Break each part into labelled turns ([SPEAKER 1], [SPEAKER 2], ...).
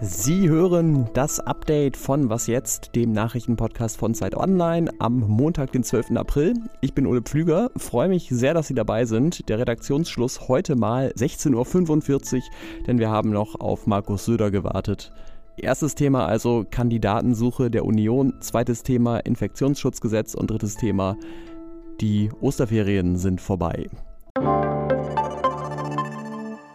[SPEAKER 1] Sie hören das Update von Was jetzt, dem Nachrichtenpodcast von Zeit Online am Montag, den 12. April. Ich bin Ole Pflüger, freue mich sehr, dass Sie dabei sind. Der Redaktionsschluss heute mal 16.45 Uhr, denn wir haben noch auf Markus Söder gewartet. Erstes Thema also Kandidatensuche der Union, zweites Thema Infektionsschutzgesetz und drittes Thema die Osterferien sind vorbei.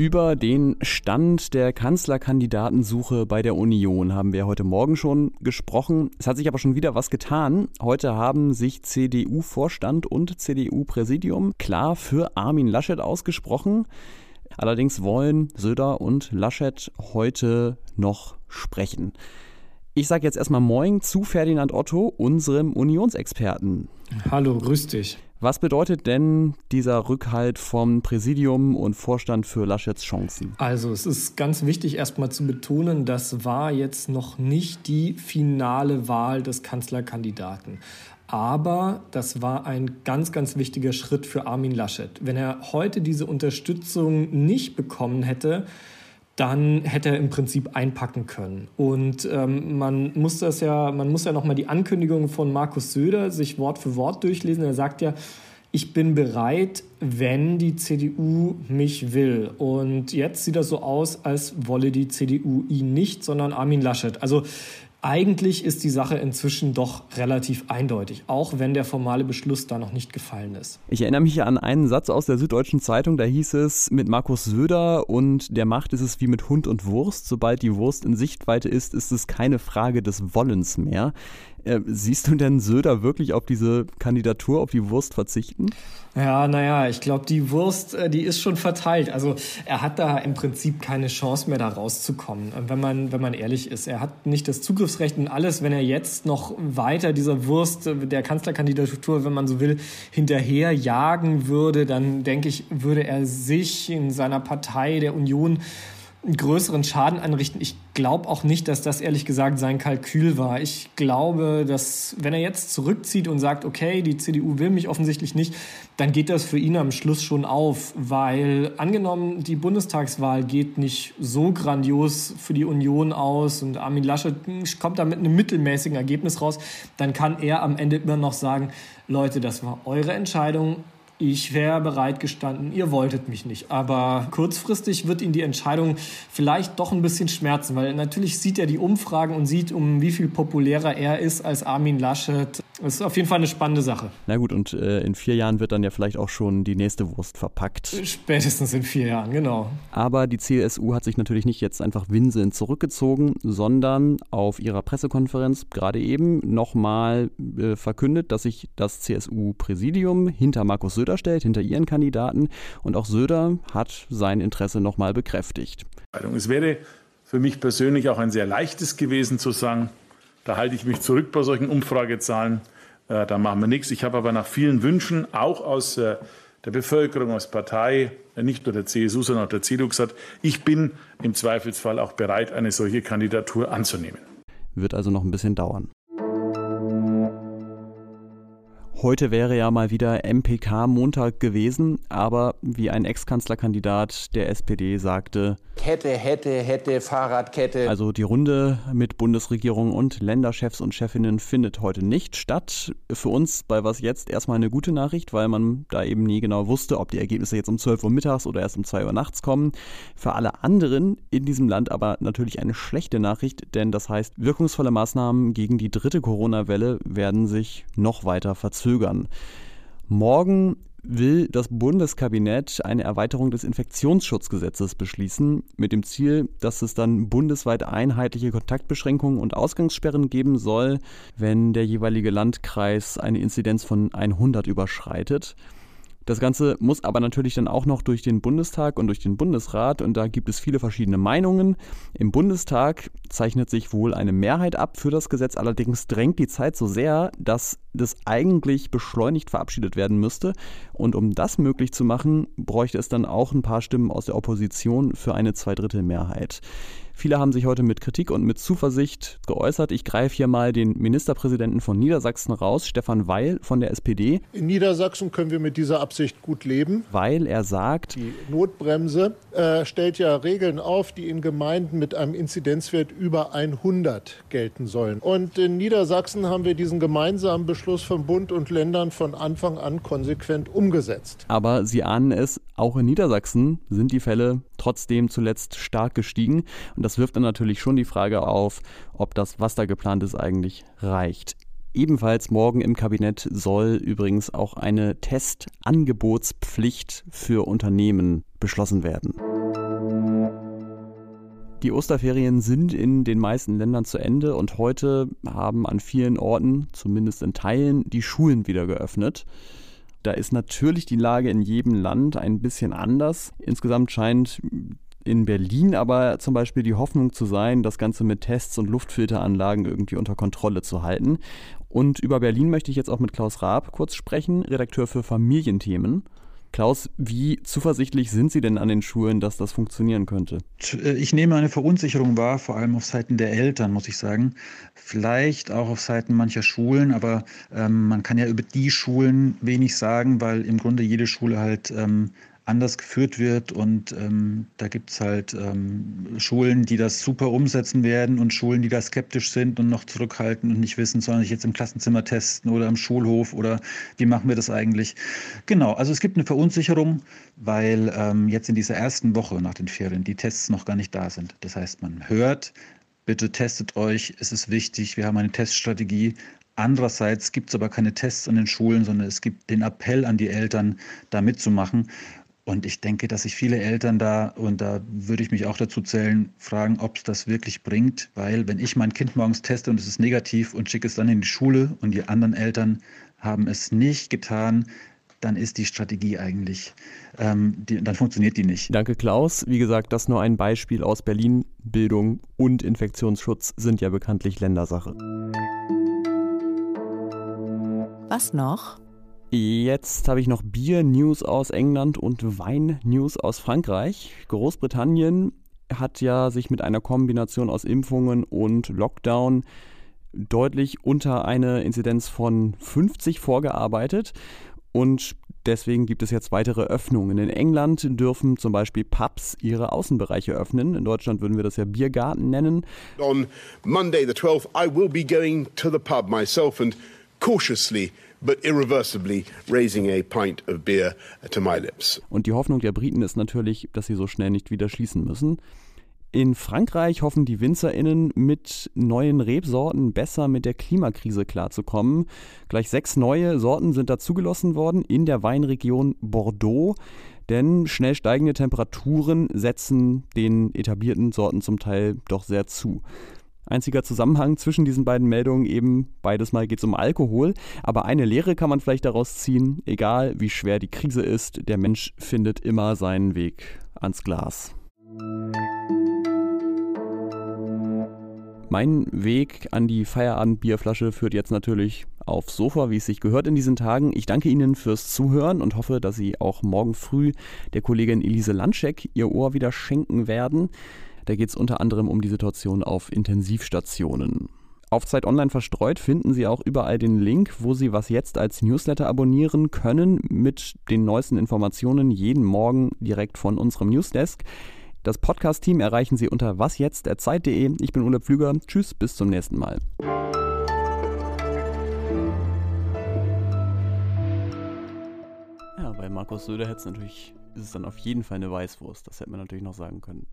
[SPEAKER 1] Über den Stand der Kanzlerkandidatensuche bei der Union haben wir heute Morgen schon gesprochen. Es hat sich aber schon wieder was getan. Heute haben sich CDU-Vorstand und CDU-Präsidium klar für Armin Laschet ausgesprochen. Allerdings wollen Söder und Laschet heute noch sprechen. Ich sage jetzt erstmal Moin zu Ferdinand Otto, unserem Unionsexperten.
[SPEAKER 2] Hallo, grüß dich.
[SPEAKER 1] Was bedeutet denn dieser Rückhalt vom Präsidium und Vorstand für Laschets Chancen?
[SPEAKER 2] Also es ist ganz wichtig erstmal zu betonen, das war jetzt noch nicht die finale Wahl des Kanzlerkandidaten. Aber das war ein ganz, ganz wichtiger Schritt für Armin Laschet. Wenn er heute diese Unterstützung nicht bekommen hätte, dann hätte er im Prinzip einpacken können. Und ähm, man muss das ja, man muss ja nochmal die Ankündigung von Markus Söder sich Wort für Wort durchlesen. Er sagt ja, ich bin bereit, wenn die CDU mich will. Und jetzt sieht das so aus, als wolle die CDU ihn nicht, sondern Armin Laschet. Also eigentlich ist die Sache inzwischen doch relativ eindeutig, auch wenn der formale Beschluss da noch nicht gefallen ist.
[SPEAKER 1] Ich erinnere mich an einen Satz aus der Süddeutschen Zeitung, da hieß es, mit Markus Söder und der Macht ist es wie mit Hund und Wurst. Sobald die Wurst in Sichtweite ist, ist es keine Frage des Wollens mehr. Äh, siehst du denn Söder wirklich auf diese Kandidatur, auf die Wurst verzichten?
[SPEAKER 2] Ja, naja, ich glaube, die Wurst, äh, die ist schon verteilt. Also er hat da im Prinzip keine Chance mehr, da rauszukommen, äh, wenn man, wenn man ehrlich ist. Er hat nicht das Zugriffsrecht in alles, wenn er jetzt noch weiter dieser Wurst der Kanzlerkandidatur, wenn man so will, hinterher jagen würde, dann denke ich, würde er sich in seiner Partei der Union einen größeren Schaden anrichten. Ich glaube auch nicht, dass das ehrlich gesagt sein Kalkül war. Ich glaube, dass wenn er jetzt zurückzieht und sagt, okay, die CDU will mich offensichtlich nicht, dann geht das für ihn am Schluss schon auf, weil angenommen, die Bundestagswahl geht nicht so grandios für die Union aus und Armin Laschet kommt da mit einem mittelmäßigen Ergebnis raus, dann kann er am Ende immer noch sagen, Leute, das war eure Entscheidung, ich wäre bereit gestanden, ihr wolltet mich nicht. Aber kurzfristig wird ihn die Entscheidung vielleicht doch ein bisschen schmerzen, weil natürlich sieht er die Umfragen und sieht, um wie viel populärer er ist als Armin Laschet. Das ist auf jeden Fall eine spannende Sache.
[SPEAKER 1] Na gut, und äh, in vier Jahren wird dann ja vielleicht auch schon die nächste Wurst verpackt.
[SPEAKER 2] Spätestens in vier Jahren, genau.
[SPEAKER 1] Aber die CSU hat sich natürlich nicht jetzt einfach winselnd zurückgezogen, sondern auf ihrer Pressekonferenz gerade eben nochmal äh, verkündet, dass sich das CSU-Präsidium hinter Markus Söder stellt, hinter ihren Kandidaten. Und auch Söder hat sein Interesse nochmal bekräftigt.
[SPEAKER 3] Es wäre für mich persönlich auch ein sehr leichtes gewesen zu sagen, da halte ich mich zurück bei solchen Umfragezahlen. Äh, da machen wir nichts. Ich habe aber nach vielen Wünschen, auch aus äh, der Bevölkerung, aus Partei, äh, nicht nur der CSU, sondern auch der CDU gesagt, ich bin im Zweifelsfall auch bereit, eine solche Kandidatur anzunehmen.
[SPEAKER 1] Wird also noch ein bisschen dauern. Heute wäre ja mal wieder MPK-Montag gewesen, aber wie ein Ex-Kanzlerkandidat der SPD sagte,
[SPEAKER 4] Kette, hätte, hätte, Fahrradkette.
[SPEAKER 1] Also die Runde mit Bundesregierung und Länderchefs und Chefinnen findet heute nicht statt. Für uns bei Was Jetzt erstmal eine gute Nachricht, weil man da eben nie genau wusste, ob die Ergebnisse jetzt um 12 Uhr mittags oder erst um 2 Uhr nachts kommen. Für alle anderen in diesem Land aber natürlich eine schlechte Nachricht, denn das heißt, wirkungsvolle Maßnahmen gegen die dritte Corona-Welle werden sich noch weiter verzögern verzögern. Morgen will das Bundeskabinett eine Erweiterung des Infektionsschutzgesetzes beschließen, mit dem Ziel, dass es dann bundesweit einheitliche Kontaktbeschränkungen und Ausgangssperren geben soll, wenn der jeweilige Landkreis eine Inzidenz von 100 überschreitet. Das Ganze muss aber natürlich dann auch noch durch den Bundestag und durch den Bundesrat und da gibt es viele verschiedene Meinungen. Im Bundestag zeichnet sich wohl eine Mehrheit ab für das Gesetz, allerdings drängt die Zeit so sehr, dass das eigentlich beschleunigt verabschiedet werden müsste. Und um das möglich zu machen, bräuchte es dann auch ein paar Stimmen aus der Opposition für eine Zweidrittelmehrheit. Viele haben sich heute mit Kritik und mit Zuversicht geäußert. Ich greife hier mal den Ministerpräsidenten von Niedersachsen raus, Stefan Weil von der SPD.
[SPEAKER 5] In Niedersachsen können wir mit dieser Absicht gut leben.
[SPEAKER 1] Weil er sagt,
[SPEAKER 5] die Notbremse äh, stellt ja Regeln auf, die in Gemeinden mit einem Inzidenzwert über 100 gelten sollen. Und in Niedersachsen haben wir diesen gemeinsamen Beschluss von Bund und Ländern von Anfang an konsequent umgesetzt.
[SPEAKER 1] Aber Sie ahnen es, auch in Niedersachsen sind die Fälle trotzdem zuletzt stark gestiegen. Und das wirft dann natürlich schon die Frage auf, ob das, was da geplant ist, eigentlich reicht. Ebenfalls morgen im Kabinett soll übrigens auch eine Testangebotspflicht für Unternehmen beschlossen werden. Die Osterferien sind in den meisten Ländern zu Ende und heute haben an vielen Orten, zumindest in Teilen, die Schulen wieder geöffnet. Da ist natürlich die Lage in jedem Land ein bisschen anders. Insgesamt scheint in Berlin aber zum Beispiel die Hoffnung zu sein, das Ganze mit Tests und Luftfilteranlagen irgendwie unter Kontrolle zu halten. Und über Berlin möchte ich jetzt auch mit Klaus Raab kurz sprechen, Redakteur für Familienthemen. Klaus, wie zuversichtlich sind Sie denn an den Schulen, dass das funktionieren könnte?
[SPEAKER 6] Äh, ich nehme eine Verunsicherung wahr, vor allem auf Seiten der Eltern, muss ich sagen. Vielleicht auch auf Seiten mancher Schulen, aber ähm, man kann ja über die Schulen wenig sagen, weil im Grunde jede Schule halt ähm, anders geführt wird. Und ähm, da gibt es halt ähm, Schulen, die das super umsetzen werden und Schulen, die da skeptisch sind und noch zurückhalten und nicht wissen, sollen sich jetzt im Klassenzimmer testen oder im Schulhof oder wie machen wir das eigentlich? Genau, also es gibt eine Verunsicherung, weil ähm, jetzt in dieser ersten Woche nach den Ferien die Tests noch gar nicht da sind. Das heißt, man hört, bitte testet euch, es ist wichtig, wir haben eine Teststrategie, Andererseits gibt es aber keine Tests an den Schulen, sondern es gibt den Appell an die Eltern, da mitzumachen. Und ich denke, dass sich viele Eltern da, und da würde ich mich auch dazu zählen, fragen, ob es das wirklich bringt. Weil wenn ich mein Kind morgens teste und es ist negativ und schicke es dann in die Schule und die anderen Eltern haben es nicht getan, dann ist die Strategie eigentlich, ähm, die, dann funktioniert die nicht.
[SPEAKER 1] Danke, Klaus. Wie gesagt, das nur ein Beispiel aus Berlin. Bildung und Infektionsschutz sind ja bekanntlich Ländersache.
[SPEAKER 7] Was noch?
[SPEAKER 1] Jetzt habe ich noch Bier-News aus England und Wein-News aus Frankreich. Großbritannien hat ja sich mit einer Kombination aus Impfungen und Lockdown deutlich unter eine Inzidenz von 50 vorgearbeitet. Und deswegen gibt es jetzt weitere Öffnungen. In England dürfen zum Beispiel Pubs ihre Außenbereiche öffnen. In Deutschland würden wir das ja Biergarten nennen.
[SPEAKER 8] On Monday the 12th I will be going to the pub myself and cautiously but irreversibly raising a pint of beer to my lips.
[SPEAKER 1] Und die Hoffnung der Briten ist natürlich, dass sie so schnell nicht wieder schließen müssen. In Frankreich hoffen die WinzerInnen mit neuen Rebsorten besser mit der Klimakrise klarzukommen. Gleich sechs neue Sorten sind dazugelassen worden in der Weinregion Bordeaux, denn schnell steigende Temperaturen setzen den etablierten Sorten zum Teil doch sehr zu. Einziger Zusammenhang zwischen diesen beiden Meldungen eben, beides Mal geht es um Alkohol. Aber eine Lehre kann man vielleicht daraus ziehen, egal wie schwer die Krise ist, der Mensch findet immer seinen Weg ans Glas. Mein Weg an die Feierabendbierflasche führt jetzt natürlich aufs Sofa, wie es sich gehört in diesen Tagen. Ich danke Ihnen fürs Zuhören und hoffe, dass Sie auch morgen früh der Kollegin Elise Landscheck Ihr Ohr wieder schenken werden. Da geht es unter anderem um die Situation auf Intensivstationen. Auf Zeit Online verstreut finden Sie auch überall den Link, wo Sie was jetzt als Newsletter abonnieren können mit den neuesten Informationen jeden Morgen direkt von unserem Newsdesk. Das Podcast-Team erreichen Sie unter wasjetzt.zeit.de. Ich bin Ole Pflüger. Tschüss, bis zum nächsten Mal. Ja, bei Markus Söder hätte es natürlich, ist es dann auf jeden Fall eine Weißwurst. Das hätte man natürlich noch sagen können.